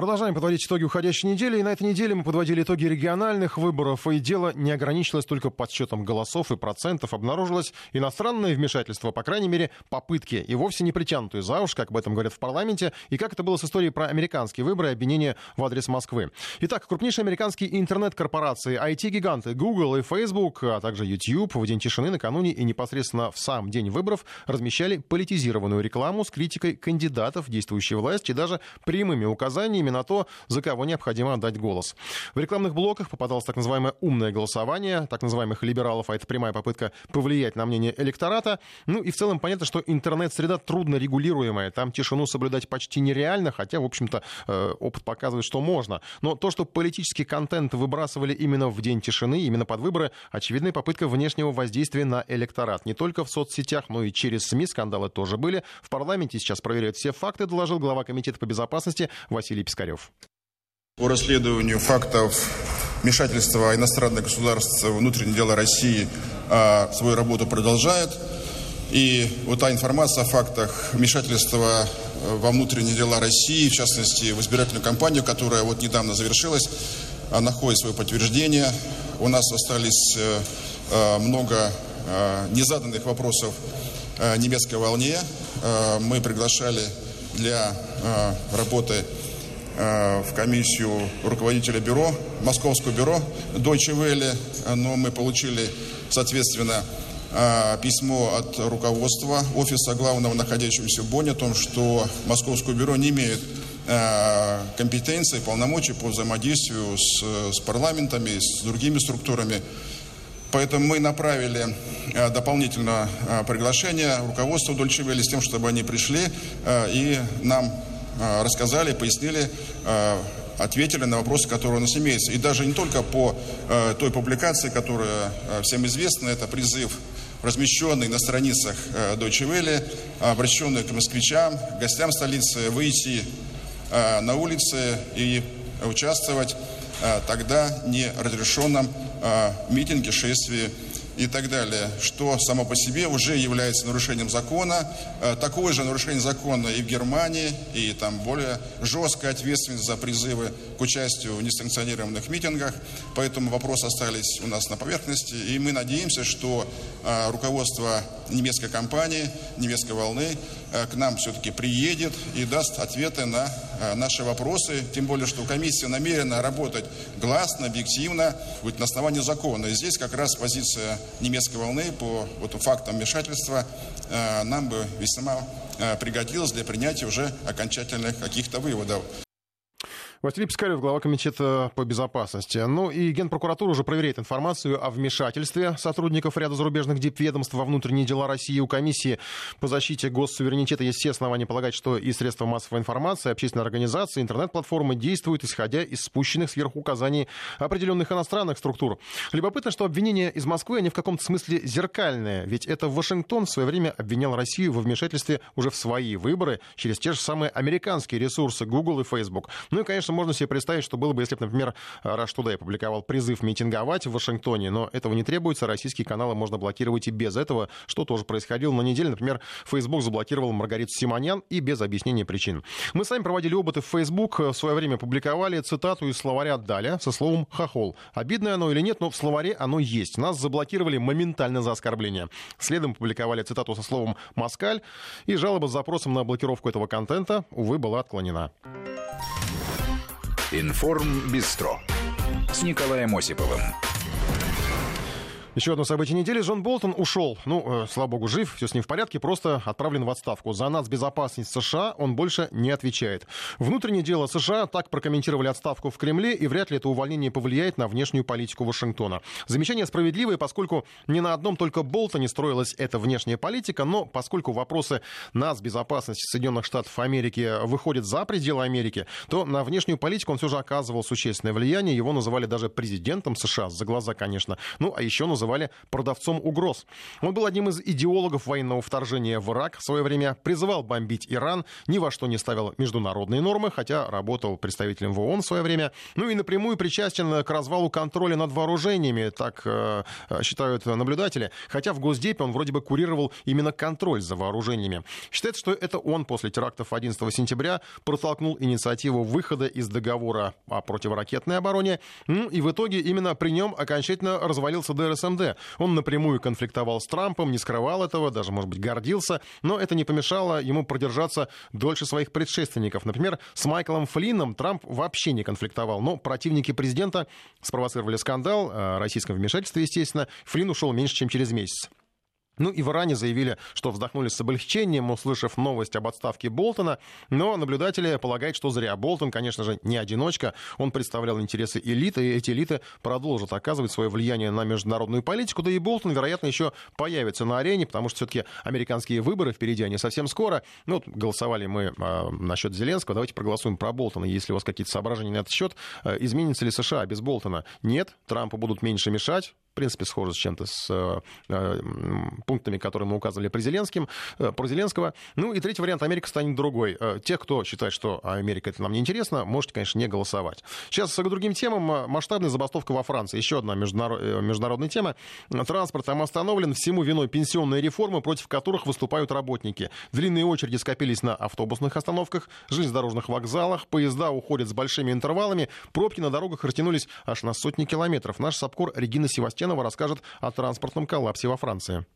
Продолжаем подводить итоги уходящей недели. И на этой неделе мы подводили итоги региональных выборов. И дело не ограничилось только подсчетом голосов и процентов. Обнаружилось иностранное вмешательство, по крайней мере, попытки. И вовсе не притянутые за уж, как об этом говорят в парламенте. И как это было с историей про американские выборы и обвинения в адрес Москвы. Итак, крупнейшие американские интернет-корпорации, IT-гиганты Google и Facebook, а также YouTube в день тишины накануне и непосредственно в сам день выборов размещали политизированную рекламу с критикой кандидатов, действующей власти и даже прямыми указаниями на то, за кого необходимо отдать голос. В рекламных блоках попадалось так называемое умное голосование, так называемых либералов, а это прямая попытка повлиять на мнение электората. Ну и в целом понятно, что интернет-среда трудно регулируемая. Там тишину соблюдать почти нереально, хотя, в общем-то, э, опыт показывает, что можно. Но то, что политический контент выбрасывали именно в день тишины, именно под выборы, очевидная попытка внешнего воздействия на электорат. Не только в соцсетях, но и через СМИ скандалы тоже были. В парламенте сейчас проверяют все факты, доложил глава Комитета по безопасности Василий Пискарев. По расследованию фактов вмешательства иностранных государств в внутренние дела России а, свою работу продолжает. И вот та информация о фактах вмешательства э, во внутренние дела России, в частности, в избирательную кампанию, которая вот недавно завершилась, находит свое подтверждение. У нас остались э, э, много незаданных вопросов немецкой волне. Мы приглашали для работы Э, в комиссию руководителя бюро, московского бюро Deutsche Welle, но мы получили, соответственно, э, письмо от руководства офиса главного, находящегося в Бонне, о том, что московское бюро не имеет э, компетенции, полномочий по взаимодействию с, с парламентами, с другими структурами. Поэтому мы направили дополнительно приглашение руководству Дольчевели с тем, чтобы они пришли и нам рассказали, пояснили, э, ответили на вопросы, которые у нас имеются. И даже не только по э, той публикации, которая всем известна, это призыв размещенный на страницах Deutsche Welle, обращенный к москвичам, гостям столицы, выйти на улицы и участвовать тогда не разрешенном митинге, шествии и так далее, что само по себе уже является нарушением закона. Э, такое же нарушение закона и в Германии, и там более жесткая ответственность за призывы к участию в несанкционированных митингах. Поэтому вопросы остались у нас на поверхности, и мы надеемся, что э, руководство немецкой компании, немецкой волны э, к нам все-таки приедет и даст ответы на наши вопросы, тем более, что комиссия намерена работать гласно, объективно, будет на основании закона. И здесь как раз позиция немецкой волны по вот, фактам вмешательства э, нам бы весьма э, пригодилось для принятия уже окончательных каких-то выводов. Василий Пискарев, глава комитета по безопасности. Ну и Генпрокуратура уже проверяет информацию о вмешательстве сотрудников ряда зарубежных дипведомств во внутренние дела России. У комиссии по защите госсуверенитета есть все основания полагать, что и средства массовой информации, общественные организации, интернет-платформы действуют, исходя из спущенных сверху указаний определенных иностранных структур. Любопытно, что обвинения из Москвы, они в каком-то смысле зеркальные. Ведь это Вашингтон в свое время обвинял Россию во вмешательстве уже в свои выборы через те же самые американские ресурсы Google и Facebook. Ну и, конечно, конечно, можно себе представить, что было бы, если бы, например, Rush Today опубликовал призыв митинговать в Вашингтоне, но этого не требуется. Российские каналы можно блокировать и без этого, что тоже происходило на неделе. Например, Facebook заблокировал Маргариту Симонян и без объяснения причин. Мы сами проводили опыты в Facebook, в свое время публиковали цитату из словаря Даля со словом «хохол». Обидное оно или нет, но в словаре оно есть. Нас заблокировали моментально за оскорбление. Следом публиковали цитату со словом «москаль», и жалоба с запросом на блокировку этого контента, увы, была отклонена. Информ Бистро с Николаем Осиповым. Еще одно событие недели. Джон Болтон ушел. Ну, э, слава богу, жив, все с ним в порядке, просто отправлен в отставку. За нацбезопасность США он больше не отвечает. Внутреннее дело США так прокомментировали отставку в Кремле, и вряд ли это увольнение повлияет на внешнюю политику Вашингтона. Замечание справедливое, поскольку не на одном только Болтоне строилась эта внешняя политика, но поскольку вопросы нацбезопасности Соединенных Штатов Америки выходят за пределы Америки, то на внешнюю политику он все же оказывал существенное влияние. Его называли даже президентом США, за глаза, конечно. Ну, а еще называли называли продавцом угроз. Он был одним из идеологов военного вторжения в Ирак. В свое время, призывал бомбить Иран, ни во что не ставил международные нормы, хотя работал представителем в ООН в свое время, ну и напрямую причастен к развалу контроля над вооружениями, так э, считают наблюдатели, хотя в Госдепе он вроде бы курировал именно контроль за вооружениями. Считается, что это он после терактов 11 сентября протолкнул инициативу выхода из договора о противоракетной обороне, ну, и в итоге именно при нем окончательно развалился ДРСМД. Он напрямую конфликтовал с Трампом, не скрывал этого, даже, может быть, гордился, но это не помешало ему продержаться дольше своих предшественников. Например, с Майклом Флином Трамп вообще не конфликтовал, но противники президента спровоцировали скандал о российском вмешательстве, естественно. Флин ушел меньше, чем через месяц. Ну и в Иране заявили, что вздохнули с облегчением, услышав новость об отставке Болтона, но наблюдатели полагают, что зря. Болтон, конечно же, не одиночка, он представлял интересы элиты, и эти элиты продолжат оказывать свое влияние на международную политику, да и Болтон, вероятно, еще появится на арене, потому что все-таки американские выборы впереди, они совсем скоро. Ну, вот голосовали мы э, насчет Зеленского, давайте проголосуем про Болтона. Если у вас какие-то соображения на этот счет, э, изменится ли США без Болтона? Нет, Трампу будут меньше мешать, в принципе, схоже с чем-то с э, э пунктами, которые мы указывали при, Зеленским, э, про Зеленского. Ну и третий вариант, Америка станет другой. Те, кто считает, что Америка это нам не интересно, можете, конечно, не голосовать. Сейчас к другим темам. Масштабная забастовка во Франции. Еще одна международ... Международная тема. Транспорт там остановлен. Всему виной пенсионные реформы, против которых выступают работники. Длинные очереди скопились на автобусных остановках, железнодорожных вокзалах, поезда уходят с большими интервалами, пробки на дорогах растянулись аж на сотни километров. Наш САПКОР Регина Севастьянова Устинова расскажет о транспортном коллапсе во Франции.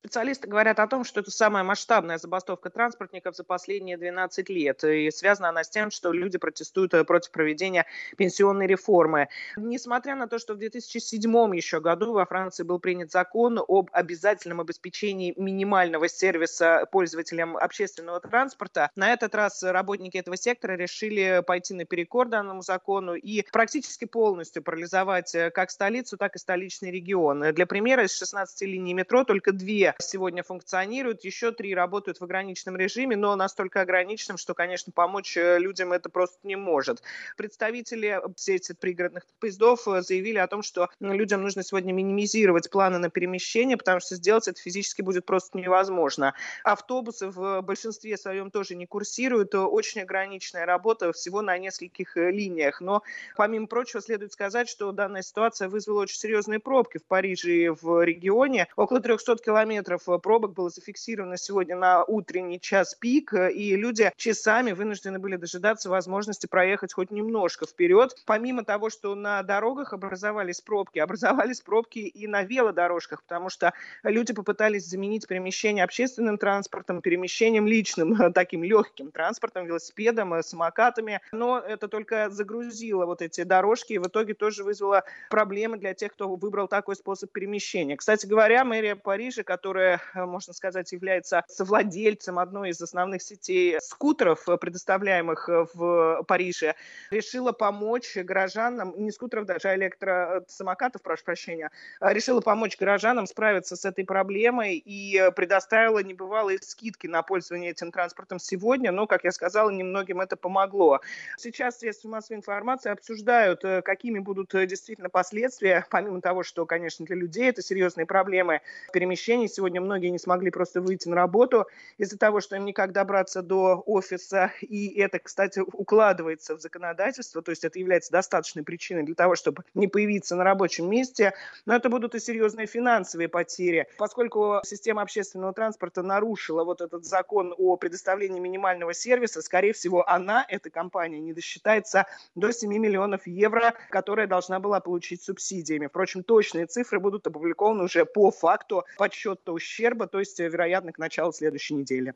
Специалисты говорят о том, что это самая масштабная забастовка транспортников за последние 12 лет. И связана она с тем, что люди протестуют э, против проведения пенсионной реформы. Несмотря на то, что в 2007 еще году во Франции был принят закон об обязательном обеспечении минимального сервиса пользователям общественного транспорта, на этот раз работники этого сектора решили пойти наперекор данному закону и практически полностью парализовать э, как столицу, так и столичный регион. Для примера, из 16 линий метро только две сегодня функционируют, еще три работают в ограниченном режиме, но настолько ограниченном, что, конечно, помочь э, людям это просто не может. Представители сети пригородных поездов э, заявили о том, что людям нужно сегодня минимизировать планы на перемещение, потому что сделать это физически будет просто невозможно. Автобусы в большинстве своем тоже не курсируют, очень ограниченная работа всего на нескольких э, линиях. Но, помимо прочего, следует сказать, что данная ситуация вызвала очень серьезные пробки в Париже и в регионе. Около 300 километров километров э, пробок было зафиксировано сегодня на утренний час пик, э, и люди часами вынуждены были дожидаться возможности проехать хоть немножко вперед. Помимо того, что на дорогах образовались пробки, образовались пробки и на велодорожках, потому что люди попытались заменить перемещение общественным транспортом, перемещением личным, э, таким легким транспортом, велосипедом, самокатами, но это только загрузило вот эти дорожки и в итоге тоже вызвало проблемы для тех, кто выбрал такой способ перемещения. Кстати говоря, мэрия Парижа, которая которая, э, можно сказать, является совладельцем одной из основных сетей скутеров, э, предоставляемых э, в Париже, решила помочь горожанам, не скутеров даже, а электросамокатов, прошу прощения, решила помочь горожанам справиться с этой проблемой и предоставила небывалые скидки на пользование этим транспортом сегодня, но, как я сказала, немногим это помогло. Сейчас средства массовой информации обсуждают, какими будут действительно последствия, помимо того, что, конечно, для людей это серьезные проблемы перемещений Сегодня многие не смогли просто выйти на работу из-за того, что им никак добраться до офиса. И это, кстати, укладывается в законодательство, то есть это является достаточной причиной для того, чтобы не появиться на рабочем месте. Но это будут и серьезные финансовые потери, поскольку система общественного транспорта нарушила вот этот закон о предоставлении минимального сервиса, скорее всего, она, эта компания, не досчитается до 7 миллионов евро, которые должна была получить субсидиями. Впрочем, точные цифры будут опубликованы уже по факту подсчета ущерба, то есть, э, вероятно, к началу следующей недели.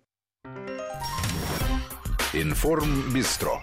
Информ Бистро.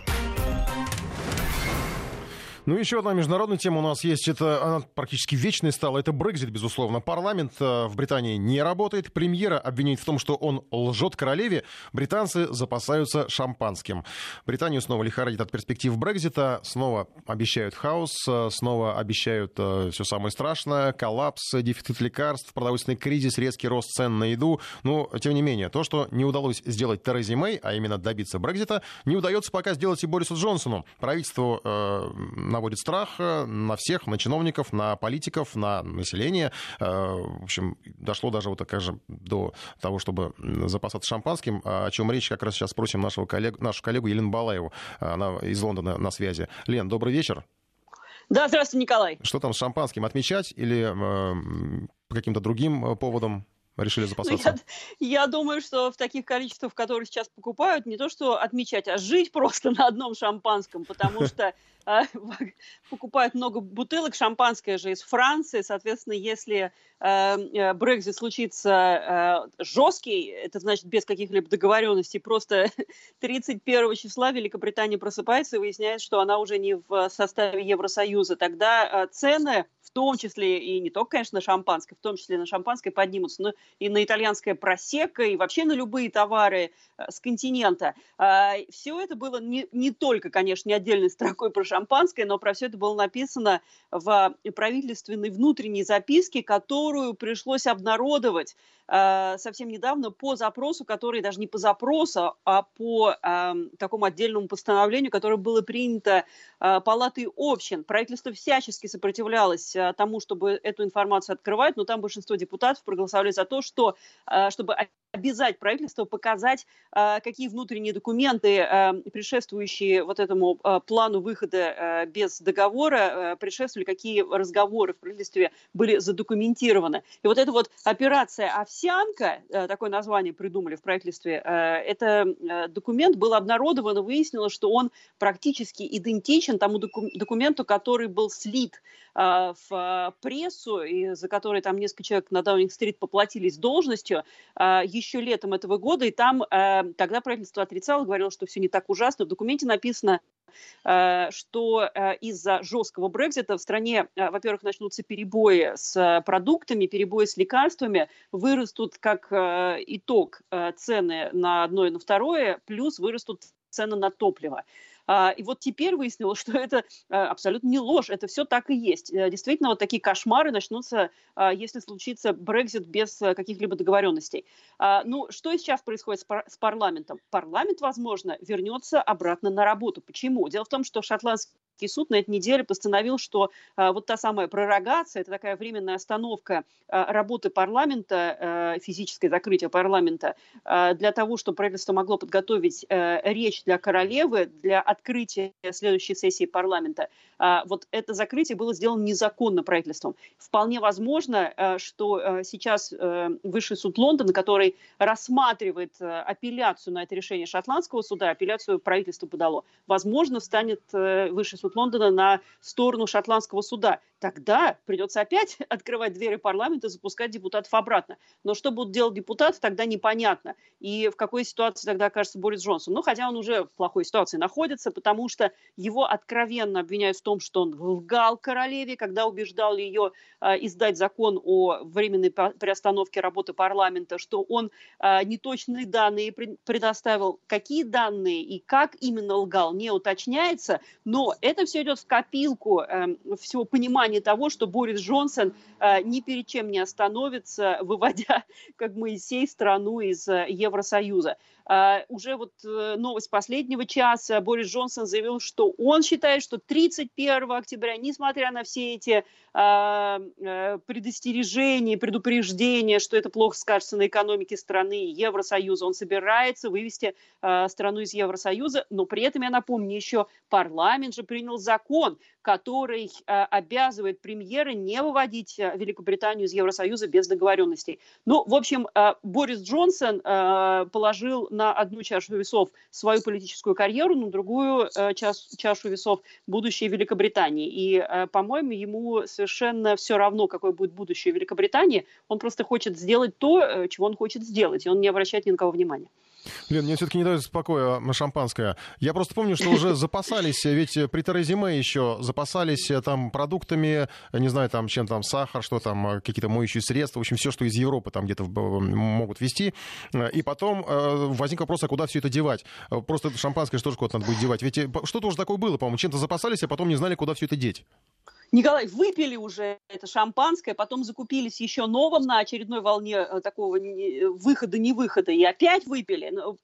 Ну, еще одна международная тема у нас есть. Это она практически вечной стала. Это Брекзит, безусловно. Парламент э, в Британии не работает. Премьера обвиняет в том, что он лжет королеве. Британцы запасаются шампанским. Британию снова лихорадит от перспектив Брекзита. Снова обещают хаос. Э, снова обещают э, все самое страшное. Коллапс, дефицит лекарств, продовольственный кризис, резкий рост цен на еду. Но, тем не менее, то, что не удалось сделать Терезе Мэй, а именно добиться Брекзита, не удается пока сделать и Борису Джонсону. Правительству э, на наводит страх на всех, на чиновников, на политиков, на население. В общем, дошло даже вот же до того, чтобы запасаться шампанским, о чем речь как раз сейчас спросим нашего коллегу, нашу коллегу Елену Балаеву. Она из Лондона на связи. Лен, добрый вечер. Да, здравствуйте, Николай. Что там с шампанским? Отмечать или э, по каким-то другим поводам? Решили ну, запасаться? я, я думаю, что в таких количествах, которые сейчас покупают, не то что отмечать, а жить просто на одном шампанском, потому что а, покупают много бутылок. Шампанское же из Франции. Соответственно, если э, Брекзит случится э, жесткий, это значит без каких-либо договоренностей, просто 31 числа Великобритания просыпается и выясняет, что она уже не в составе Евросоюза. Тогда э, цены, в том числе и не только, конечно, на шампанское, в том числе на шампанское поднимутся, но и на итальянское просека, и вообще на любые товары с континента. Все это было не, не только, конечно, не отдельной строкой про шампанское, но про все это было написано в правительственной внутренней записке, которую пришлось обнародовать э, совсем недавно по запросу, который даже не по запросу, а по э, такому отдельному постановлению, которое было принято э, Палатой общин. Правительство всячески сопротивлялось э, тому, чтобы эту информацию открывать, но там большинство депутатов проголосовали за то, что, э, чтобы обязать правительство показать, э, какие внутренние документы, э, предшествующие вот этому э, плану выхода без договора, предшествовали, какие разговоры в правительстве были задокументированы. И вот эта вот операция «Овсянка», такое название придумали в правительстве, это документ был обнародован, и выяснилось, что он практически идентичен тому документу, который был слит в прессу, и за который там несколько человек на Даунинг-стрит поплатились должностью, еще летом этого года, и там э, тогда правительство отрицало, говорило, что все не так ужасно. В документе написано, что из-за жесткого Брекзита в стране, во-первых, начнутся перебои с продуктами, перебои с лекарствами, вырастут как итог цены на одно и на второе, плюс вырастут цены на топливо. А, и вот теперь выяснилось, что это а, абсолютно не ложь, это все так и есть. Э, действительно, вот такие кошмары начнутся, а, если случится Брекзит без э, каких-либо договоренностей. Ну, что сейчас происходит с парламентом? Парламент, возможно, вернется обратно на работу. Почему? Дело в том, что шотландский Конституционный суд на этой неделе постановил, что а, вот та самая пророгация, это такая временная остановка а, работы парламента, а, физическое закрытие парламента, для того, чтобы правительство могло подготовить речь для королевы, для открытия следующей сессии парламента. Вот это закрытие было сделано незаконно правительством. Вполне возможно, что сейчас Высший суд Лондона, который рассматривает апелляцию на это решение шотландского суда, апелляцию правительство подало, возможно, станет Высший суд Лондона на сторону шотландского суда. Тогда придется опять открывать двери парламента и запускать депутатов обратно. Но что будут делать депутаты, тогда непонятно. И в какой ситуации тогда окажется Борис Джонсон. Ну, хотя он уже в плохой ситуации находится, потому что его откровенно обвиняют в том, что он лгал королеве, когда убеждал ее э, издать закон о временной приостановке работы парламента, что он э, неточные данные предоставил. Какие данные и как именно лгал, не уточняется, но это все идет в копилку э, всего понимания того, что Борис Джонсон э, ни перед чем не остановится, выводя, как Моисей, страну из э, Евросоюза. Uh, уже вот новость последнего часа. Борис Джонсон заявил, что он считает, что 31 октября, несмотря на все эти предостережения, предупреждения, что это плохо скажется на экономике страны Евросоюза, он собирается вывести страну из Евросоюза, но при этом, я напомню, еще парламент же принял закон, который обязывает премьера не выводить Великобританию из Евросоюза без договоренностей. Ну, в общем, Борис Джонсон положил на одну чашу весов свою политическую карьеру, на другую э, чашу весов будущее Великобритании. И, э, по-моему, ему совершенно все равно, какое будет будущее Великобритании. Он просто хочет сделать то, э, чего он хочет сделать, и он не обращает ни на кого внимания. Лен, мне все-таки не дает спокоя шампанское. Я просто помню, что уже запасались, ведь при Терезе Мэй еще запасались там продуктами, не знаю, там чем там сахар, что там, какие-то моющие средства, в общем, все, что из Европы там где-то могут вести. И потом э, возник вопрос, а куда все это девать? Просто шампанское что же куда-то надо будет девать? Ведь э, что-то уже такое было, по-моему, чем-то запасались, а потом не знали, куда все это деть. Николай, выпили уже это шампанское, потом закупились еще новым на очередной волне э, такого выхода-не выхода, и опять выпили. Ну,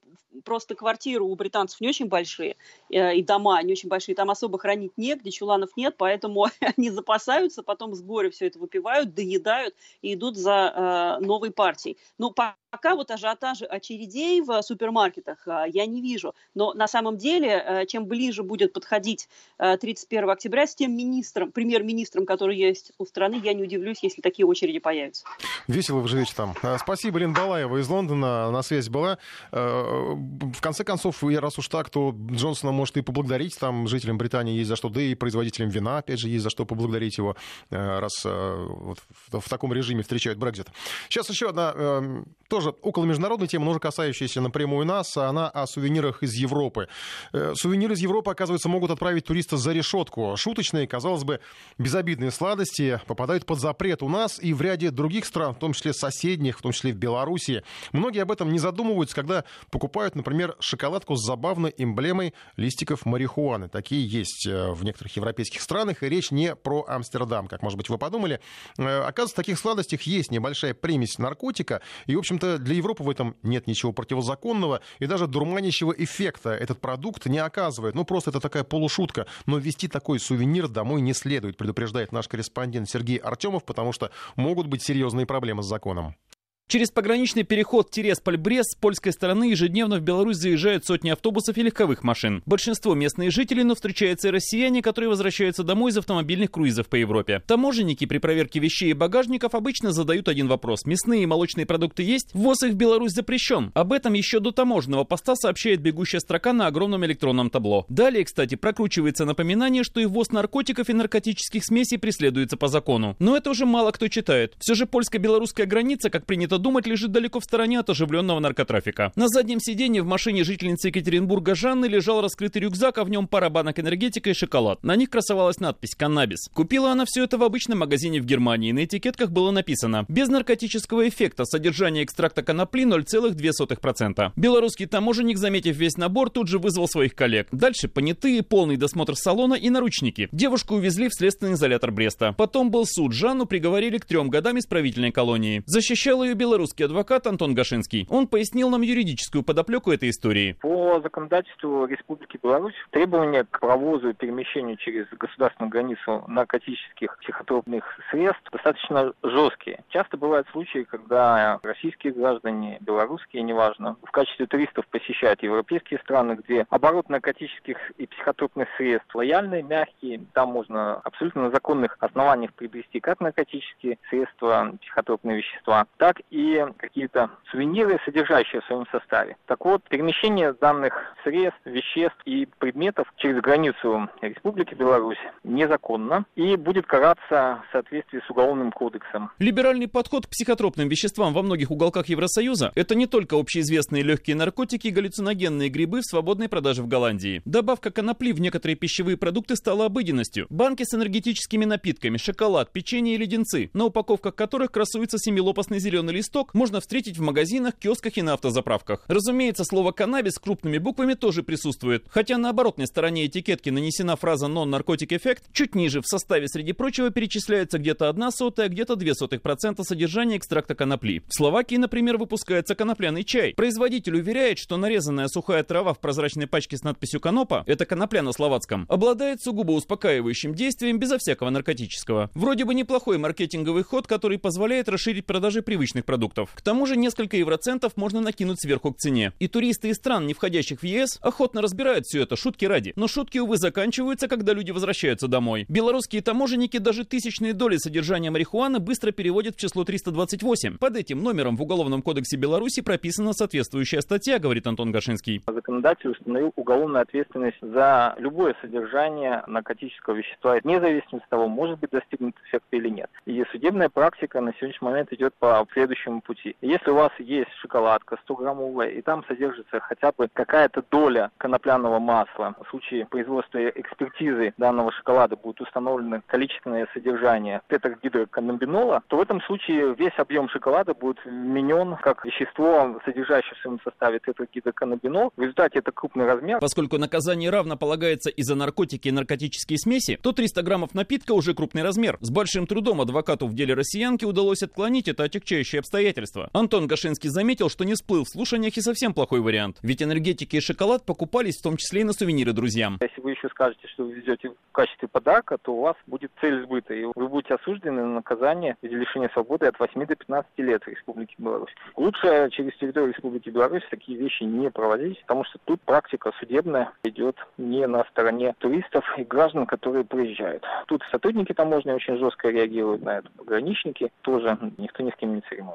просто квартиры у британцев не очень большие, э, и дома не очень большие, там особо хранить негде, чуланов нет, поэтому они запасаются, потом с горя все это выпивают, доедают и идут за э, новой партией. Ну, пока вот ажиотажа очередей в супермаркетах я не вижу, но на самом деле, чем ближе будет подходить 31 октября, с тем министром, премьер премьер-министром, который есть у страны, я не удивлюсь, если такие очереди появятся. Весело вы живете там. А, спасибо, Лен Балаева из Лондона на связь была. А, в конце концов, раз уж так, то Джонсона может и поблагодарить. Там жителям Британии есть за что, да и производителям вина, опять же, есть за что поблагодарить его, а, раз вот в таком режиме встречают Брекзит. Сейчас еще одна тоже около международной темы, но уже касающаяся напрямую нас. Она о сувенирах из Европы. Э, сувениры из Европы, оказывается, могут отправить туриста за решетку. Шуточные, казалось бы, безобидные сладости попадают под запрет у нас и в ряде других стран, в том числе соседних, в том числе в Беларуси. Многие об этом не задумываются, когда покупают, например, шоколадку с забавной эмблемой листиков марихуаны. Такие есть э, в некоторых европейских странах, и речь не про Амстердам, как, может быть, вы подумали. Э, оказывается, в таких сладостях есть небольшая примесь наркотика, и, в общем-то, для Европы в этом нет ничего противозаконного, и даже дурманящего эффекта этот продукт не оказывает. Ну, просто это такая полушутка, но вести такой сувенир домой не следует предупреждает наш корреспондент Сергей Артемов, потому что могут быть серьезные проблемы с законом. Через пограничный переход Тересполь-Брест с польской стороны ежедневно в Беларусь заезжают сотни автобусов и легковых машин. Большинство местные жители, но встречаются и россияне, которые возвращаются домой из автомобильных круизов по Европе. Таможенники при проверке вещей и багажников обычно задают один вопрос. Мясные и молочные продукты есть? Ввоз их в Беларусь запрещен. Об этом еще до таможенного поста сообщает бегущая строка на огромном электронном табло. Далее, кстати, прокручивается напоминание, что и ввоз наркотиков и наркотических смесей преследуется по закону. Но это уже мало кто читает. Все же польско-белорусская граница, как принято принято думать, лежит далеко в стороне от оживленного наркотрафика. На заднем сиденье в машине жительницы Екатеринбурга Жанны лежал раскрытый рюкзак, а в нем пара банок энергетика и шоколад. На них красовалась надпись «Каннабис». Купила она все это в обычном магазине в Германии. На этикетках было написано «Без наркотического эффекта. Содержание экстракта конопли 0,2%». Белорусский таможенник, заметив весь набор, тут же вызвал своих коллег. Дальше понятые, полный досмотр салона и наручники. Девушку увезли в следственный изолятор Бреста. Потом был суд. Жанну приговорили к трем годам исправительной колонии. Защищал ее белорусский адвокат Антон Гашинский. Он пояснил нам юридическую подоплеку этой истории. По законодательству Республики Беларусь требования к провозу и перемещению через государственную границу наркотических психотропных средств достаточно жесткие. Часто бывают случаи, когда российские граждане, белорусские, неважно, в качестве туристов посещают европейские страны, где оборот наркотических и психотропных средств лояльный, мягкий. Там можно абсолютно на законных основаниях приобрести как наркотические средства, психотропные вещества, так и какие-то сувениры, содержащие в своем составе. Так вот, перемещение данных средств, веществ и предметов через границу Республики Беларусь незаконно и будет караться в соответствии с Уголовным кодексом. Либеральный подход к психотропным веществам во многих уголках Евросоюза – это не только общеизвестные легкие наркотики и галлюциногенные грибы в свободной продаже в Голландии. Добавка конопли в некоторые пищевые продукты стала обыденностью. Банки с энергетическими напитками, шоколад, печенье и леденцы, на упаковках которых красуется семилопастный зеленый лист листок можно встретить в магазинах, киосках и на автозаправках. Разумеется, слово «каннабис» крупными буквами тоже присутствует. Хотя на оборотной стороне этикетки нанесена фраза «non-narcotic effect», чуть ниже в составе, среди прочего, перечисляется где-то одна сотая, где-то две сотых процента содержания экстракта конопли. В Словакии, например, выпускается конопляный чай. Производитель уверяет, что нарезанная сухая трава в прозрачной пачке с надписью «конопа» — это конопля на словацком, обладает сугубо успокаивающим действием безо всякого наркотического. Вроде бы неплохой маркетинговый ход, который позволяет расширить продажи привычных продуктов продуктов. К тому же несколько евроцентов можно накинуть сверху к цене. И туристы из стран, не входящих в ЕС, охотно разбирают все это, шутки ради. Но шутки, увы, заканчиваются, когда люди возвращаются домой. Белорусские таможенники даже тысячные доли содержания марихуаны быстро переводят в число 328. Под этим номером в Уголовном кодексе Беларуси прописана соответствующая статья, говорит Антон Гашинский. Законодатель установил уголовную ответственность за любое содержание наркотического вещества, вне зависимости от того, может быть достигнут эффект или нет. И судебная практика на сегодняшний момент идет по следующему пищевому пути. Если у вас есть шоколадка 100-граммовая, и там содержится хотя бы какая-то доля конопляного масла, в случае производства экспертизы данного шоколада будет установлено количественное содержание тетрагидроканнабинола, то в этом случае весь объем шоколада будет вменен как вещество, содержащее в своем составе тетрагидроканнабинол. В результате это крупный размер. Поскольку наказание равно полагается и за наркотики и наркотические смеси, то 300 граммов напитка уже крупный размер. С большим трудом адвокату в деле россиянки удалось отклонить это отягчающее обстоятельство. Антон Гашинский заметил, что не всплыл в слушаниях и совсем плохой вариант. Ведь энергетики и шоколад покупались в том числе и на сувениры друзьям. Если вы еще скажете, что вы везете в качестве подарка, то у вас будет цель сбыта, и вы будете осуждены на наказание в виде лишения свободы от 8 до 15 лет в Республике Беларусь. Лучше через территорию Республики Беларусь такие вещи не проводить, потому что тут практика судебная идет не на стороне туристов и граждан, которые приезжают. Тут сотрудники таможни очень жестко реагируют на это, пограничники тоже, никто ни с кем не церемонится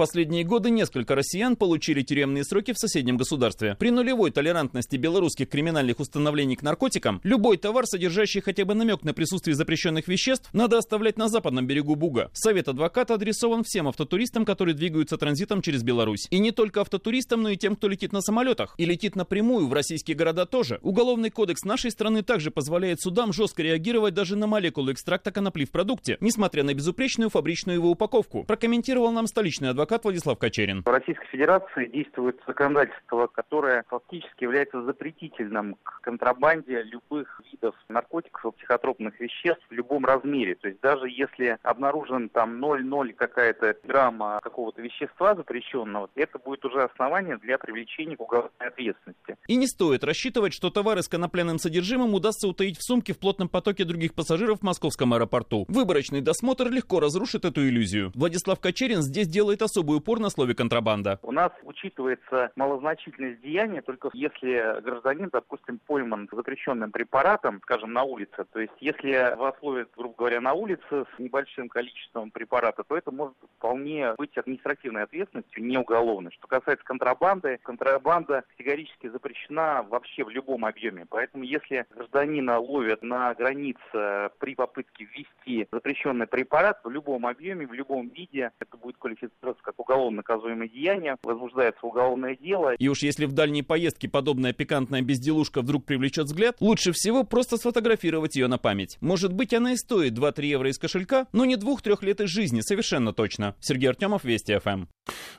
последние годы несколько россиян получили тюремные сроки в соседнем государстве. При нулевой толерантности белорусских криминальных установлений к наркотикам, любой товар, содержащий хотя бы намек на присутствие запрещенных веществ, надо оставлять на западном берегу Буга. Совет адвоката адресован всем автотуристам, которые двигаются транзитом через Беларусь. И не только автотуристам, но и тем, кто летит на самолетах. И летит напрямую в российские города тоже. Уголовный кодекс нашей страны также позволяет судам жестко реагировать даже на молекулы экстракта конопли в продукте, несмотря на безупречную фабричную его упаковку. Прокомментировал нам столичный адвокат адвокат Владислав Качерин. В Российской Федерации действует законодательство, которое фактически является запретительным к контрабанде любых видов наркотиков и психотропных веществ в любом размере. То есть даже если обнаружен там 0,0 какая-то грамма какого-то вещества запрещенного, это будет уже основание для привлечения к уголовной ответственности. И не стоит рассчитывать, что товары с конопляным содержимым удастся утаить в сумке в плотном потоке других пассажиров в московском аэропорту. Выборочный досмотр легко разрушит эту иллюзию. Владислав Качерин здесь делает особый особый упор на слове контрабанда. У нас учитывается малозначительность деяния только если гражданин, допустим, пойман запрещенным препаратом, скажем, на улице. То есть если вас ловят, грубо говоря, на улице с небольшим количеством препарата, то это может вполне быть административной ответственностью, не уголовной. Что касается контрабанды, контрабанда категорически запрещена вообще в любом объеме. Поэтому если гражданина ловят на границе при попытке ввести запрещенный препарат в любом объеме, в любом виде, это будет квалифицироваться как уголовно наказуемое деяние, возбуждается уголовное дело. И уж если в дальней поездке подобная пикантная безделушка вдруг привлечет взгляд, лучше всего просто сфотографировать ее на память. Может быть, она и стоит 2-3 евро из кошелька, но не двух-трех лет из жизни, совершенно точно. Сергей Артемов, Вести ФМ.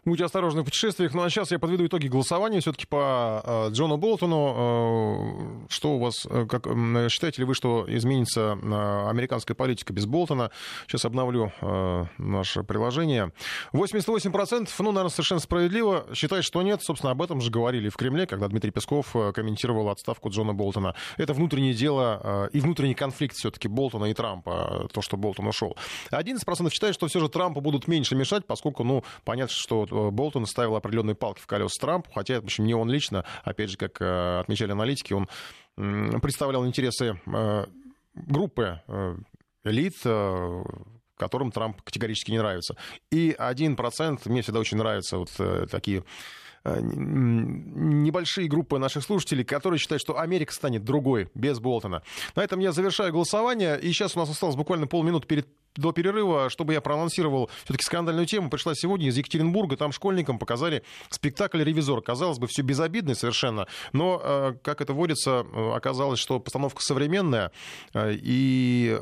Будьте осторожны в путешествиях. Ну а сейчас я подведу итоги голосования все-таки по э, Джону Болтону. Что у вас, э, как, э, считаете ли вы, что изменится э, американская политика без Болтона? Сейчас обновлю э, наше приложение. 88%, ну, наверное, совершенно справедливо, считает, что нет. Собственно, об этом же говорили в Кремле, когда Дмитрий Песков комментировал отставку Джона Болтона. Это внутреннее дело э, и внутренний конфликт все-таки Болтона и Трампа, то, что Болтон ушел. 11% считает, что все же Трампу будут меньше мешать, поскольку, ну, понятно, что Болтон ставил определенные палки в колеса Трампу, хотя, в общем, не он лично, опять же, как отмечали аналитики, он представлял интересы э, группы элит, которым Трамп категорически не нравится. И один процент, мне всегда очень нравятся вот такие небольшие группы наших слушателей, которые считают, что Америка станет другой без Болтона. На этом я завершаю голосование. И сейчас у нас осталось буквально полминуты перед до перерыва, чтобы я проанонсировал все-таки скандальную тему, пришла сегодня из Екатеринбурга. Там школьникам показали спектакль «Ревизор». Казалось бы, все безобидно совершенно, но, э, как это водится, э, оказалось, что постановка современная, э, и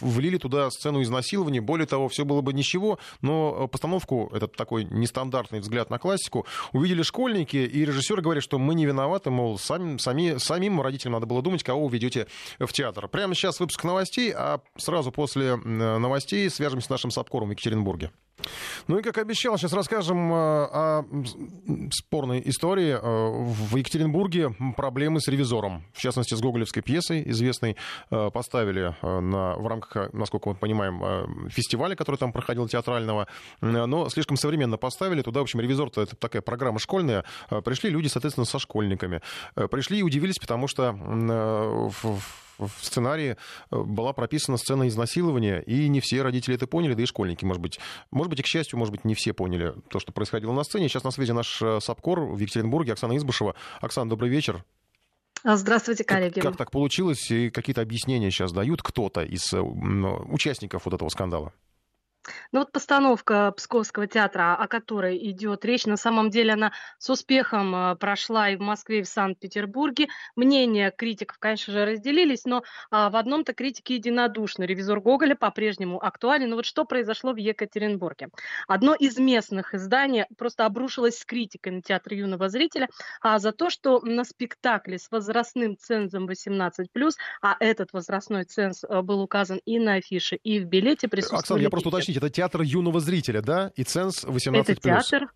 влили туда сцену изнасилования. Более того, все было бы ничего, но постановку, этот такой нестандартный взгляд на классику, увидели школьники, и режиссер говорит, что мы не виноваты, мол, сами, сами, самим родителям надо было думать, кого вы ведете в театр. Прямо сейчас выпуск новостей, а сразу после новостей свяжемся с нашим САПКОРом в Екатеринбурге. Ну и, как обещал, сейчас расскажем э, о спорной истории. Э, в Екатеринбурге проблемы с ревизором. В частности, с гоголевской пьесой известной поставили на, в рамках, насколько мы понимаем, фестиваля, который там проходил театрального. Но слишком современно поставили. Туда, в общем, ревизор-то это такая программа школьная. Пришли люди, соответственно, со школьниками. Пришли и удивились, потому что в в сценарии э, была прописана сцена изнасилования, и не все родители это поняли, да и школьники, может быть. Может быть, и к счастью, может быть, не все поняли то, что происходило на сцене. Сейчас на связи наш э, САПКОР в Екатеринбурге, Оксана Избушева. Оксана, добрый вечер. Здравствуйте, коллеги. Как, как так получилось и какие-то объяснения сейчас дают кто-то из э, участников вот этого скандала? Ну вот постановка Псковского театра, о которой идет речь, на самом деле она с успехом э, прошла и в Москве, и в Санкт-Петербурге. Мнения критиков, конечно же, разделились, но а, в одном-то критики единодушны. Ревизор Гоголя по-прежнему актуален. Но вот что произошло в Екатеринбурге? Одно из местных изданий просто обрушилось с критикой на театр юного зрителя а, за то, что на спектакле с возрастным цензом 18+, а этот возрастной ценз э, был указан и на афише, и в билете присутствовали... Оксана, я просто уточнить, это театр юного зрителя, да? И ценз 18+. Это театр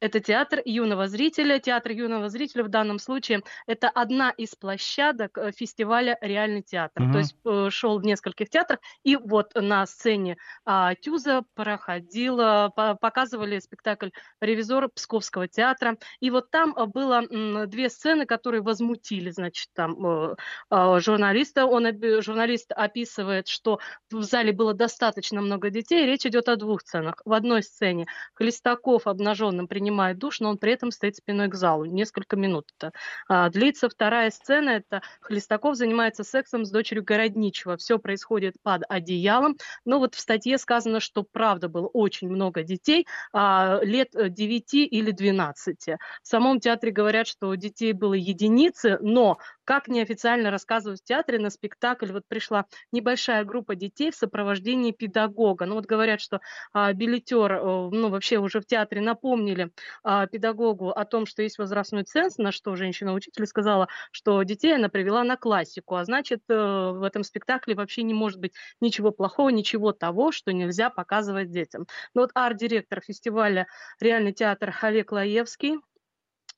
это театр юного зрителя. Театр юного зрителя в данном случае это одна из площадок э, фестиваля «Реальный театр». Угу. То есть э, шел в нескольких театрах, и вот на сцене а, Тюза проходила, показывали спектакль «Ревизор» Псковского театра. И вот там э, было две сцены, которые возмутили, значит, там журналиста. Он, журналист описывает, что в зале было достаточно много детей. Речь идет о двух сценах. В одной сцене Хлестаков обнаженным принимает принимает душ, но он при этом стоит спиной к залу. Несколько минут это а, длится. Вторая сцена – это Хлестаков занимается сексом с дочерью Городничего. Все происходит под одеялом. Но вот в статье сказано, что правда было очень много детей, а, лет 9 или 12. В самом театре говорят, что детей было единицы, но как неофициально рассказывают в театре, на спектакль вот пришла небольшая группа детей в сопровождении педагога. Ну вот говорят, что а, билетер, э, ну вообще уже в театре напомнили а, педагогу о том, что есть возрастной ценз, на что женщина-учитель сказала, что детей она привела на классику, а значит э, в этом спектакле вообще не может быть ничего плохого, ничего того, что нельзя показывать детям. Ну вот арт-директор фестиваля «Реальный театр» Олег Лаевский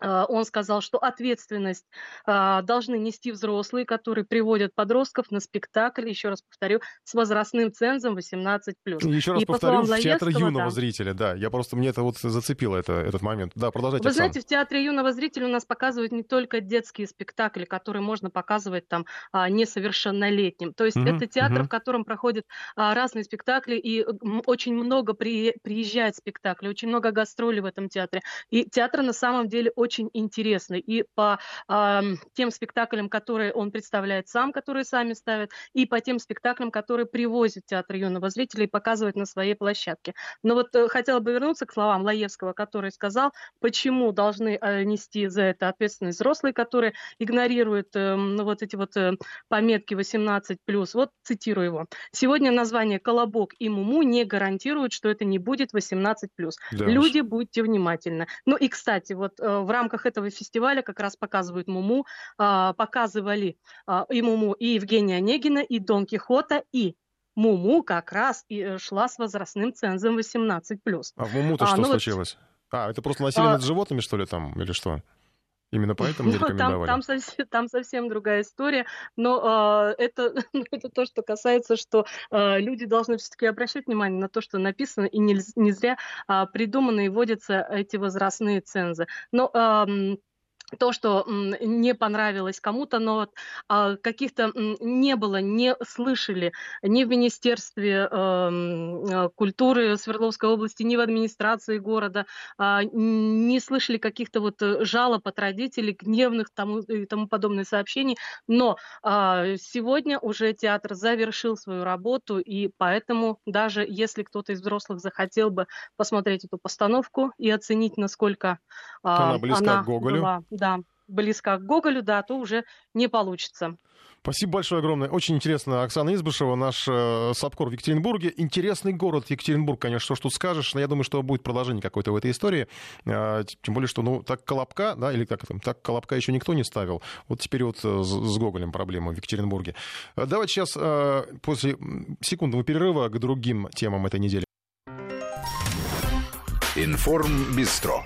он сказал, что ответственность а, должны нести взрослые, которые приводят подростков на спектакль, еще раз повторю, с возрастным цензом 18+. Еще раз и повторю, в театр юного да. зрителя, да. Я просто, мне это вот зацепило это, этот момент. Да, продолжайте, Вы Оксана. знаете, в театре юного зрителя у нас показывают не только детские спектакли, которые можно показывать там а, несовершеннолетним. То есть угу, это театр, угу. в котором проходят разные спектакли, и очень много при, приезжает спектаклей, очень много гастролей в этом театре. И театр на самом деле очень очень интересный. И по э, тем спектаклям, которые он представляет сам, которые сами ставят, и по тем спектаклям, которые привозят театр юного зрителя и показывают на своей площадке. Но вот э, хотела бы вернуться к словам Лаевского, который сказал, почему должны э, нести за это ответственность взрослые, которые игнорируют э, вот эти вот э, пометки 18+. Вот цитирую его. Сегодня название «Колобок» и «Муму» не гарантируют, что это не будет 18+. Да Люди, будьте внимательны. Ну и, кстати, вот э, в рамках этого фестиваля как раз показывают Муму, а, показывали а, и Муму, и Евгения Онегина, и Дон Кихота, и Муму как раз и э, шла с возрастным цензом 18+. А в Муму-то а, что ну случилось? Вот... А, это просто насилие а... над животными, что ли, там, или что? Именно поэтому не рекомендовали? Там, там, совсем, там совсем другая история, но э, это, ну, это то, что касается, что э, люди должны все-таки обращать внимание на то, что написано, и не, не зря э, придуманы и вводятся эти возрастные цензы. Но э, то, что не понравилось кому-то, но вот, а, каких-то не было, не слышали ни в Министерстве э, культуры Свердловской области, ни в администрации города, э, не слышали каких-то вот э, жалоб от родителей, гневных тому, и тому подобных сообщений. Но э, сегодня уже театр завершил свою работу, и поэтому даже если кто-то из взрослых захотел бы посмотреть эту постановку и оценить, насколько она близка она к Гоголю. Была, да, близка к Гоголю, да, то уже не получится. Спасибо большое огромное. Очень интересно. Оксана Избышева, наш э, САПКОР в Екатеринбурге. Интересный город Екатеринбург, конечно, что тут скажешь. Но я думаю, что будет продолжение какое-то в этой истории. Э, тем более, что, ну, так Колобка, да, или как там, так Колобка еще никто не ставил. Вот теперь вот э, с, с Гоголем проблема в Екатеринбурге. Э, давайте сейчас э, после секундного перерыва к другим темам этой недели. Информ Бистро.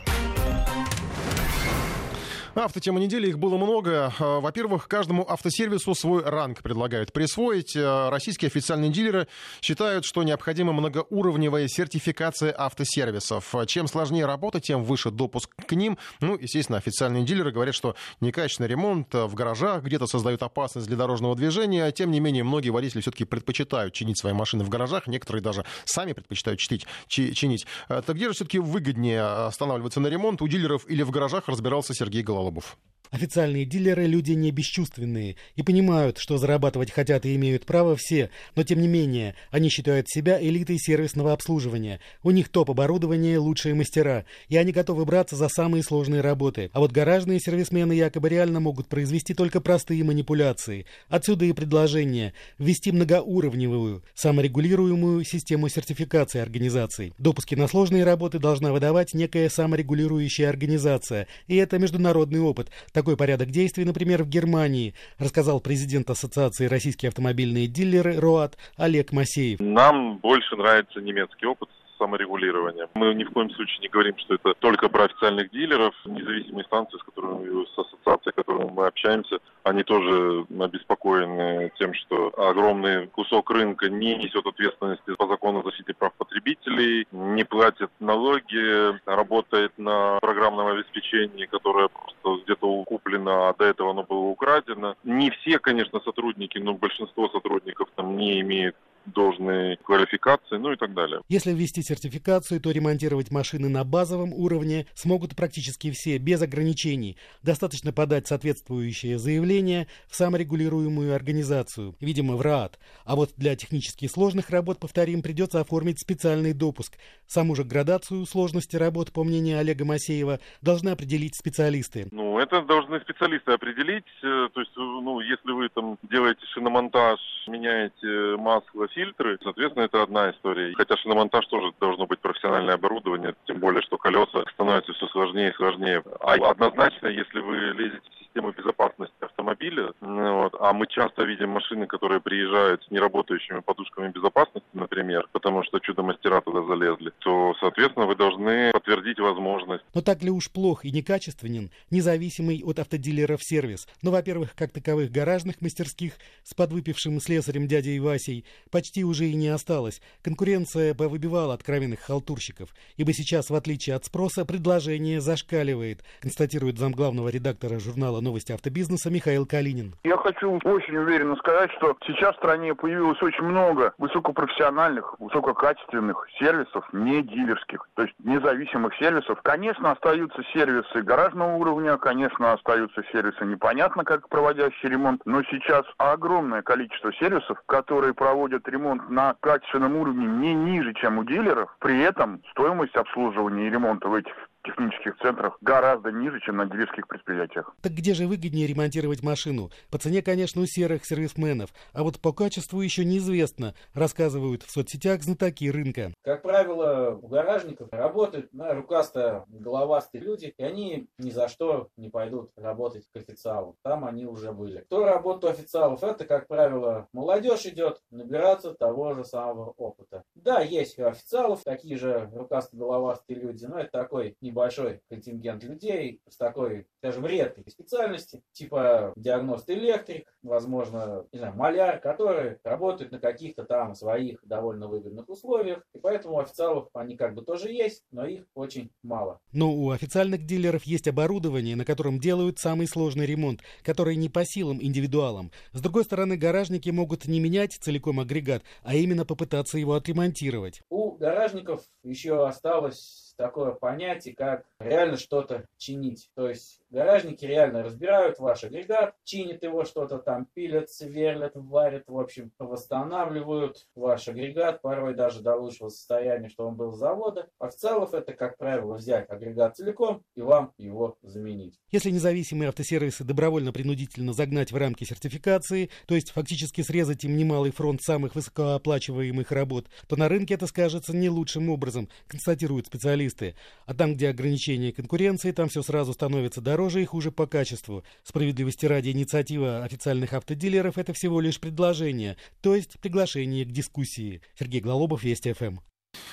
Автотема недели, их было много. А, во-первых, каждому автосервису свой ранг предлагают присвоить. А, российские официальные дилеры считают, что необходима многоуровневая сертификация автосервисов. Чем сложнее работа, тем выше допуск к ним. Ну, естественно, официальные дилеры говорят, что некачественный ремонт в гаражах где-то создают опасность для дорожного движения. Тем не менее, многие водители все-таки предпочитают чинить свои машины в гаражах. Некоторые даже сами предпочитают чтить, чинить. Так где же все-таки выгоднее останавливаться на ремонт у дилеров или в гаражах, разбирался Сергей Голов. Голубов. Официальные дилеры – люди не бесчувственные и понимают, что зарабатывать хотят и имеют право все, но тем не менее, они считают себя элитой сервисного обслуживания. У них топ оборудования, лучшие мастера, и они готовы браться за самые сложные работы. А вот гаражные сервисмены якобы реально могут произвести только простые манипуляции. Отсюда и предложение – ввести многоуровневую, саморегулируемую систему сертификации организаций. Допуски на сложные работы должна выдавать некая саморегулирующая организация, и это международный опыт – такой порядок действий, например, в Германии, рассказал президент Ассоциации российские автомобильные дилеры РОАД Олег Масеев. Нам больше нравится немецкий опыт саморегулирования. Мы ни в коем случае не говорим, что это только про официальных дилеров. Независимые станции, с которыми, с ассоциацией, с которыми мы общаемся, они тоже обеспокоены тем, что огромный кусок рынка не несет ответственности по закону о защите прав потребителей, не платит налоги, работает на программном обеспечении, которое просто где-то куплено, а до этого оно было украдено. Не все, конечно, сотрудники, но большинство сотрудников там не имеют должной квалификации, ну и так далее. Если ввести сертификацию, то ремонтировать машины на базовом уровне смогут практически все, без ограничений. Достаточно подать соответствующее заявление в саморегулируемую организацию, видимо, в РААД. А вот для технически сложных работ, повторим, придется оформить специальный допуск. Саму же градацию сложности работ, по мнению Олега Масеева, должны определить специалисты. Ну, это должны специалисты определить. Э, то есть, ну, если вы там делаете шиномонтаж, меняете масло, фильтры, соответственно, это одна история. Хотя шиномонтаж тоже должно быть профессиональное оборудование, тем более, что колеса становятся все сложнее и сложнее. А однозначно, если вы лезете в систему безопасности автомобиля, вот, а мы часто видим машины, которые приезжают с неработающими подушками безопасности, например, потому что чудо-мастера туда залезли, то, соответственно, вы должны подтвердить возможность. Но так ли уж плох и некачественен независимый от автодилеров сервис? Ну, во-первых, как таковых гаражных мастерских с подвыпившим слесарем дядей Васей почти уже и не осталось. Конкуренция повыбивала откровенных халтурщиков, ибо сейчас, в отличие от спроса, предложение зашкаливает, констатирует замглавного редактора журнала «Новости автобизнеса» Михаил Калинин. Я хочу очень уверенно сказать, что сейчас в стране появилось очень много высокопрофессиональных, высококачественных сервисов, не дилерских, то есть независимых сервисов. Конечно, остаются сервисы гаражного уровня, конечно, остаются сервисы непонятно как проводящие ремонт, но сейчас огромное количество сервисов, которые проводят ремонт на качественном уровне не ниже, чем у дилеров, при этом стоимость обслуживания и ремонта в этих технических центрах гораздо ниже, чем на дилерских предприятиях. Так где же выгоднее ремонтировать машину? По цене, конечно, у серых сервисменов, а вот по качеству еще неизвестно, рассказывают в соцсетях знатоки рынка. Как правило, у гаражников работают на рукастые, головастые люди, и они ни за что не пойдут работать к официалу. Там они уже были. Кто работает у официалов? Это, как правило, молодежь идет набираться того же самого опыта. Да, есть у официалов такие же рукастые, головастые люди, но это такой не небольшой контингент людей с такой, скажем, редкой специальности, типа диагност-электрик, возможно, не знаю, маляр, которые работают на каких-то там своих довольно выгодных условиях, и поэтому официалов они как бы тоже есть, но их очень мало. Но у официальных дилеров есть оборудование, на котором делают самый сложный ремонт, который не по силам индивидуалам. С другой стороны, гаражники могут не менять целиком агрегат, а именно попытаться его отремонтировать. У гаражников еще осталось такое понятие, как реально что-то чинить. То есть гаражники реально разбирают ваш агрегат, чинят его что-то там, пилят, сверлят, варят, в общем, восстанавливают ваш агрегат, порой даже до лучшего состояния, что он был с завода. Официалов это, как правило, взять агрегат целиком и вам его заменить. Если независимые автосервисы добровольно-принудительно загнать в рамки сертификации, то есть фактически срезать им немалый фронт самых высокооплачиваемых работ, то на рынке это скажется не лучшим образом, констатируют специалисты специалисты. А там, где ограничение конкуренции, там все сразу становится дороже и хуже по качеству. Справедливости ради инициатива официальных автодилеров – это всего лишь предложение, то есть приглашение к дискуссии. Сергей Глалобов, Вести ФМ.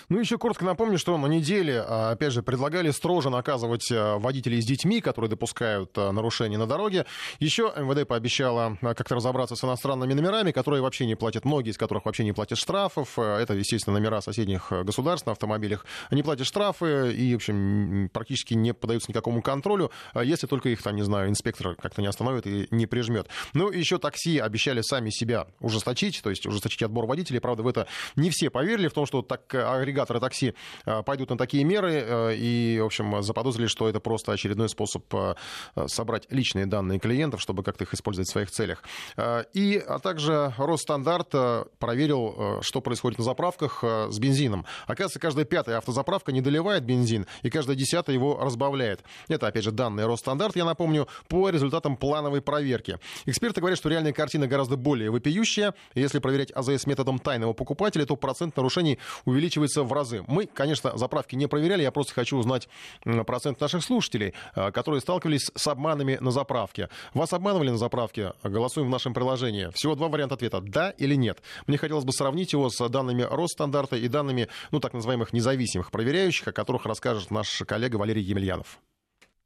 Ну, еще коротко напомню, что на неделе, а, опять же, предлагали строже наказывать а, водителей с детьми, которые допускают а, нарушения на дороге. Еще МВД пообещала как-то разобраться с иностранными номерами, которые вообще не платят, многие из которых вообще не платят штрафов. Это, естественно, номера соседних государств на автомобилях. Не платят штрафы и, в общем, практически не поддаются никакому контролю, если только их, там, не знаю, инспектор как-то не остановит и не прижмет. Ну, еще такси обещали сами себя ужесточить, то есть ужесточить отбор водителей. Правда, в это не все поверили, в том, что так агрегаторы такси пойдут на такие меры и, в общем, заподозрили, что это просто очередной способ собрать личные данные клиентов, чтобы как-то их использовать в своих целях. И, а также Росстандарт проверил, что происходит на заправках с бензином. Оказывается, каждая пятая автозаправка не доливает бензин, и каждая десятая его разбавляет. Это, опять же, данные Росстандарт, я напомню, по результатам плановой проверки. Эксперты говорят, что реальная картина гораздо более вопиющая. Если проверять АЗС методом тайного покупателя, то процент нарушений увеличивается в разы. Мы, конечно, заправки не проверяли, я просто хочу узнать процент наших слушателей, э, которые сталкивались с обманами на заправке. Вас обманывали на заправке? Голосуем в нашем приложении. Всего два варианта ответа, да или нет. Мне хотелось бы сравнить его с данными Росстандарта и данными, ну, так называемых независимых проверяющих, о которых расскажет наш коллега Валерий Емельянов.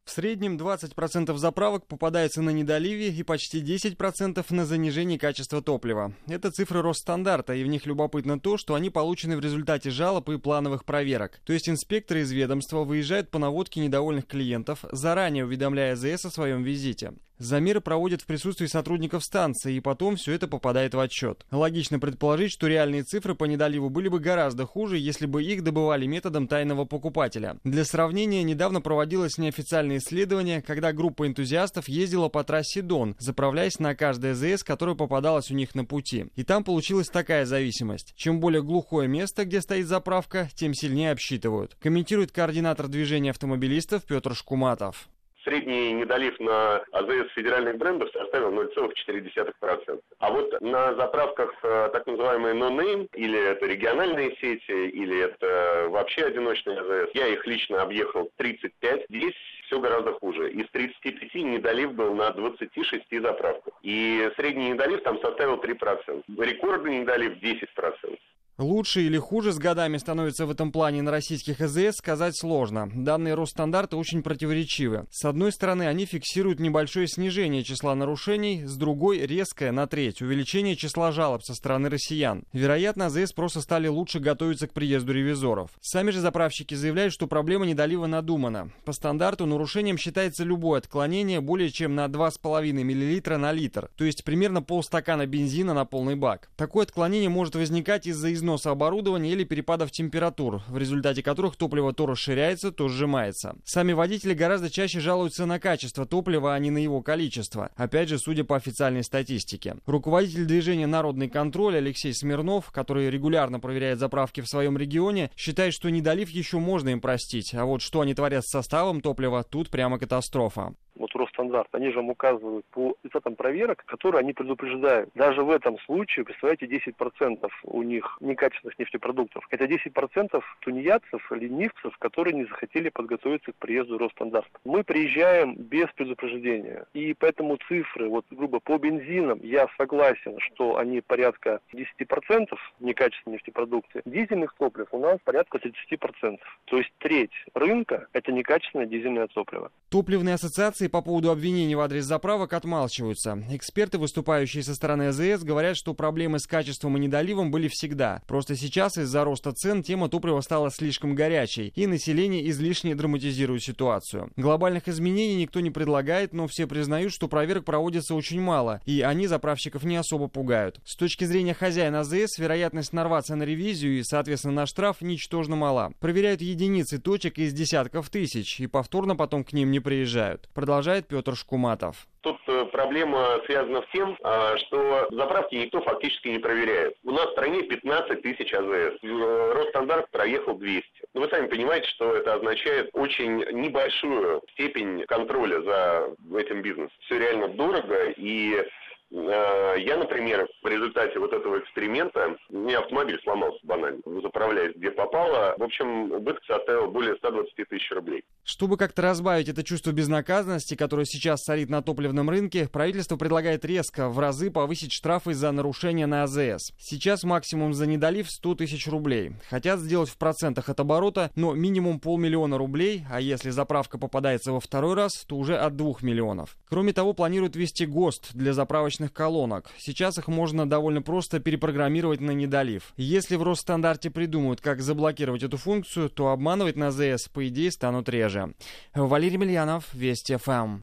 В среднем 20% заправок попадается на недоливе и почти 10% на занижение качества топлива. Это цифры Росстандарта, и в них любопытно то, что они получены в результате жалоб и плановых проверок. То есть инспекторы из ведомства выезжают по наводке недовольных клиентов, заранее уведомляя ЗС о своем визите. Замеры проводят в присутствии сотрудников станции, и потом все это попадает в отчет. Логично предположить, что реальные цифры по недоливу были бы гораздо хуже, если бы их добывали методом тайного покупателя. Для сравнения, недавно проводилось неофициальное исследование, когда группа энтузиастов ездила по трассе Дон, заправляясь на каждое ЗС, которое попадалось у них на пути. И там получилась такая зависимость. Чем более глухое место, где стоит заправка, тем сильнее обсчитывают. Комментирует координатор движения автомобилистов Петр Шкуматов. Средний недолив на АЗС федеральных брендов составил 0,4%. А вот на заправках э, так называемые no-name, или это региональные сети, или это вообще одиночные АЗС, я их лично объехал 35. Здесь все гораздо хуже. Из 35 недолив был на 26 заправках. И средний недолив там составил 3%. Рекордный недолив 10%. Лучше или хуже с годами становится в этом плане на российских АЗС сказать сложно. Данные Росстандарта очень противоречивы. С одной стороны, они фиксируют небольшое снижение числа нарушений, с другой — резкое на треть увеличение числа жалоб со стороны россиян. Вероятно, АЗС просто стали лучше готовиться к приезду ревизоров. Сами же заправщики заявляют, что проблема недолива надумана. По стандарту нарушением считается любое отклонение более чем на 2,5 мл на литр, то есть примерно полстакана бензина на полный бак. Такое отклонение может возникать из-за износа оборудования или перепадов температур, в результате которых топливо то расширяется, то сжимается. Сами водители гораздо чаще жалуются на качество топлива, а не на его количество. Опять же, судя по официальной статистике. Руководитель движения «Народный контроль» Алексей Смирнов, который регулярно проверяет заправки в своем регионе, считает, что недолив еще можно им простить, а вот что они творят с составом топлива, тут прямо катастрофа вот Росстандарт, они же вам указывают по результатам проверок, которые они предупреждают. Даже в этом случае, представляете, 10% у них некачественных нефтепродуктов. Это 10% тунеядцев, ленивцев, которые не захотели подготовиться к приезду Росстандарта. Мы приезжаем без предупреждения. И поэтому цифры, вот грубо по бензинам, я согласен, что они порядка 10% некачественные нефтепродукты. Дизельных топлив у нас порядка 30%. То есть треть рынка – это некачественное дизельное топливо. Топливные ассоциации по поводу обвинений в адрес заправок отмалчиваются. Эксперты, выступающие со стороны АЗС, говорят, что проблемы с качеством и недоливом были всегда. Просто сейчас из-за роста цен тема топлива стала слишком горячей, и население излишне драматизирует ситуацию. Глобальных изменений никто не предлагает, но все признают, что проверок проводится очень мало, и они заправщиков не особо пугают. С точки зрения хозяина АЗС, вероятность нарваться на ревизию и, соответственно, на штраф ничтожно мала. Проверяют единицы точек из десятков тысяч, и повторно потом к ним не приезжают. Продолжает Петр Шкуматов. Тут э, проблема связана с тем, а, что заправки никто фактически не проверяет. У нас в стране 15 тысяч АЗС. Э, Росстандарт проехал 200. Но вы сами понимаете, что это означает очень небольшую степень контроля за этим бизнесом. Все реально дорого и я, например, в результате вот этого эксперимента, меня автомобиль сломался банально, заправляясь где попало. В общем, убыток составил более 120 тысяч рублей. Чтобы как-то разбавить это чувство безнаказанности, которое сейчас царит на топливном рынке, правительство предлагает резко в разы повысить штрафы за нарушение на АЗС. Сейчас максимум за недолив 100 тысяч рублей. Хотят сделать в процентах от оборота, но минимум полмиллиона рублей, а если заправка попадается во второй раз, то уже от 2 миллионов. Кроме того, планируют ввести ГОСТ для заправочных различных колонок. Сейчас их можно довольно просто перепрограммировать на недолив. Если в Росстандарте придумают, как заблокировать эту функцию, то обманывать на ЗС, по идее, станут реже. Валерий Мильянов, Вести ФМ.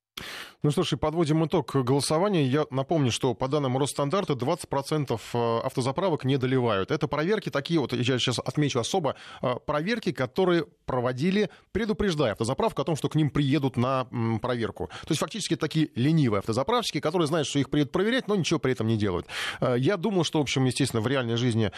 Ну что ж, и подводим итог голосования. Я напомню, что по данным Росстандарта 20% э, автозаправок не доливают. Это проверки такие, вот я сейчас отмечу особо, э, проверки, которые проводили, предупреждая автозаправку о том, что к ним приедут на проверку. То есть фактически такие ленивые автозаправщики, которые знают, что их приедут проверять, но ничего при этом не делают. Э, я думал, что, в общем, естественно, в реальной жизни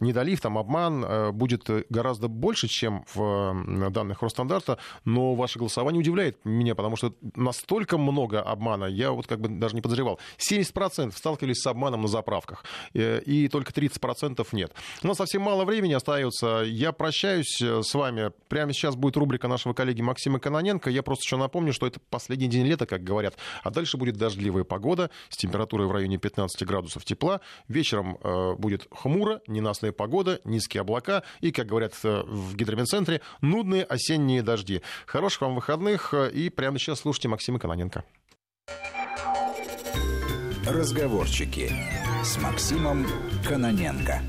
недолив, там обман будет гораздо больше, чем в данных Росстандарта, но ваше голосование удивляет меня, потому что настолько много обмана, я вот как бы даже не подозревал. 70% сталкивались с обманом на заправках, э, и только 30% нет. У нас совсем мало времени остается. Я прощаюсь э, с вами. Прямо сейчас будет рубрика нашего коллеги Максима Кононенко. Я просто еще напомню, что это последний день лета, как говорят. А дальше будет дождливая погода с температурой в районе 15 градусов тепла. Вечером э, будет хмуро, ненастная погода, низкие облака и, как говорят в гидромедцентре, нудные осенние дожди. Хороших вам выходных и прямо сейчас слушайте Максима Кононенко. Кононенко. Разговорчики с Максимом Кононенко.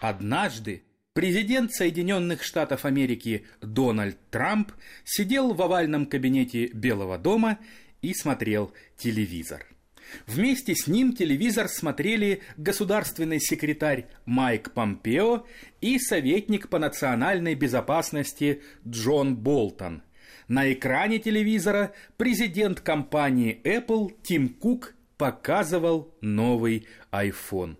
Однажды президент Соединенных Штатов Америки Дональд Трамп сидел в овальном кабинете Белого дома и смотрел телевизор. Вместе с ним телевизор смотрели государственный секретарь Майк Помпео и советник по национальной безопасности Джон Болтон – на экране телевизора президент компании Apple Тим Кук показывал новый iPhone.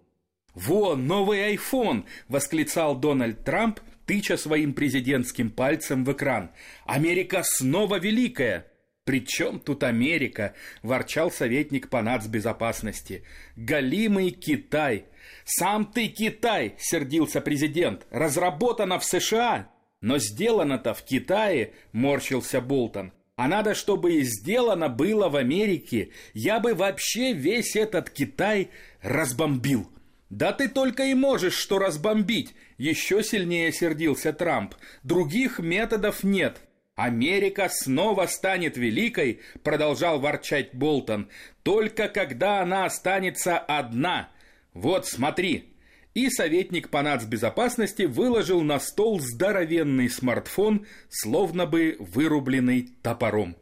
«Вон, новый iPhone!» – восклицал Дональд Трамп, тыча своим президентским пальцем в экран. «Америка снова великая!» «При чем тут Америка?» – ворчал советник по нацбезопасности. «Галимый Китай!» «Сам ты Китай!» – сердился президент. «Разработано в США!» Но сделано-то в Китае, морщился Болтон. А надо, чтобы сделано было в Америке. Я бы вообще весь этот Китай разбомбил. Да ты только и можешь что разбомбить. Еще сильнее сердился Трамп. Других методов нет. Америка снова станет великой, продолжал ворчать Болтон, только когда она останется одна. Вот смотри, и советник по нацбезопасности выложил на стол здоровенный смартфон, словно бы вырубленный топором.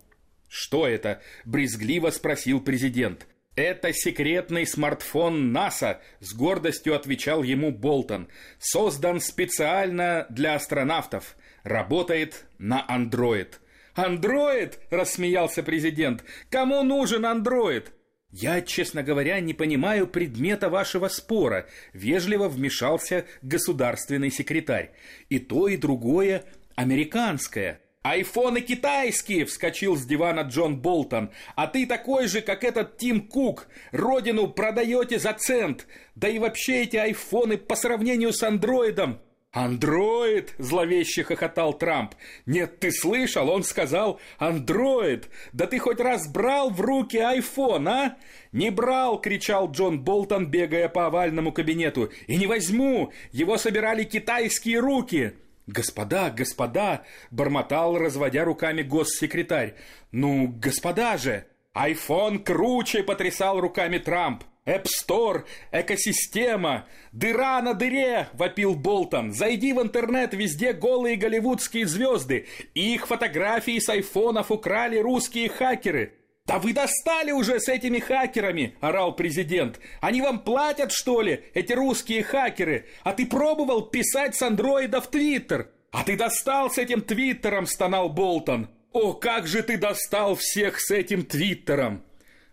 «Что это?» – брезгливо спросил президент. «Это секретный смартфон НАСА», – с гордостью отвечал ему Болтон. «Создан специально для астронавтов. Работает на Android». «Андроид?» – рассмеялся президент. «Кому нужен андроид?» «Я, честно говоря, не понимаю предмета вашего спора», — вежливо вмешался государственный секретарь. «И то, и другое американское». «Айфоны китайские!» — вскочил с дивана Джон Болтон. «А ты такой же, как этот Тим Кук. Родину продаете за цент. Да и вообще эти айфоны по сравнению с андроидом «Андроид!» – зловеще хохотал Трамп. «Нет, ты слышал? Он сказал «Андроид!» Да ты хоть раз брал в руки айфон, а?» «Не брал!» – кричал Джон Болтон, бегая по овальному кабинету. «И не возьму! Его собирали китайские руки!» «Господа, господа!» – бормотал, разводя руками госсекретарь. «Ну, господа же!» «Айфон круче!» – потрясал руками Трамп. App экосистема, дыра на дыре, вопил Болтон. Зайди в интернет, везде голые голливудские звезды. Их фотографии с айфонов украли русские хакеры. «Да вы достали уже с этими хакерами!» – орал президент. «Они вам платят, что ли, эти русские хакеры? А ты пробовал писать с андроида в Твиттер?» «А ты достал с этим Твиттером!» – стонал Болтон. «О, как же ты достал всех с этим Твиттером!»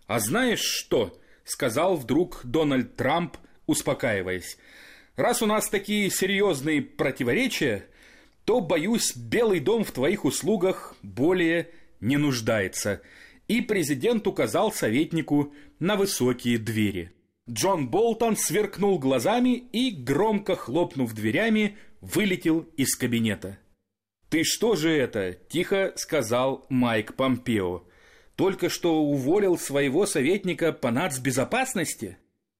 «А знаешь что?» Сказал вдруг Дональд Трамп, успокаиваясь. «Раз у нас такие серьезные противоречия, то, боюсь, Белый дом в твоих услугах более не нуждается». И президент указал советнику на высокие двери. Джон Болтон сверкнул глазами и, громко хлопнув дверями, вылетел из кабинета. «Ты что же это?» – тихо сказал Майк Помпео только что уволил своего советника по нацбезопасности?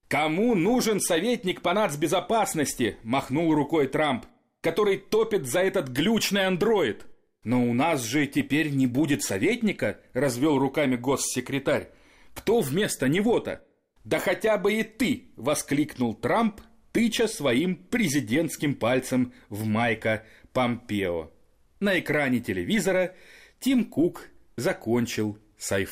Кому нужен советник по нацбезопасности? Махнул рукой Трамп, который топит за этот глючный андроид. Но у нас же теперь не будет советника, развел руками госсекретарь. Кто вместо него-то? Да хотя бы и ты, воскликнул Трамп, тыча своим президентским пальцем в Майка Помпео. На экране телевизора Тим Кук закончил с iPhone.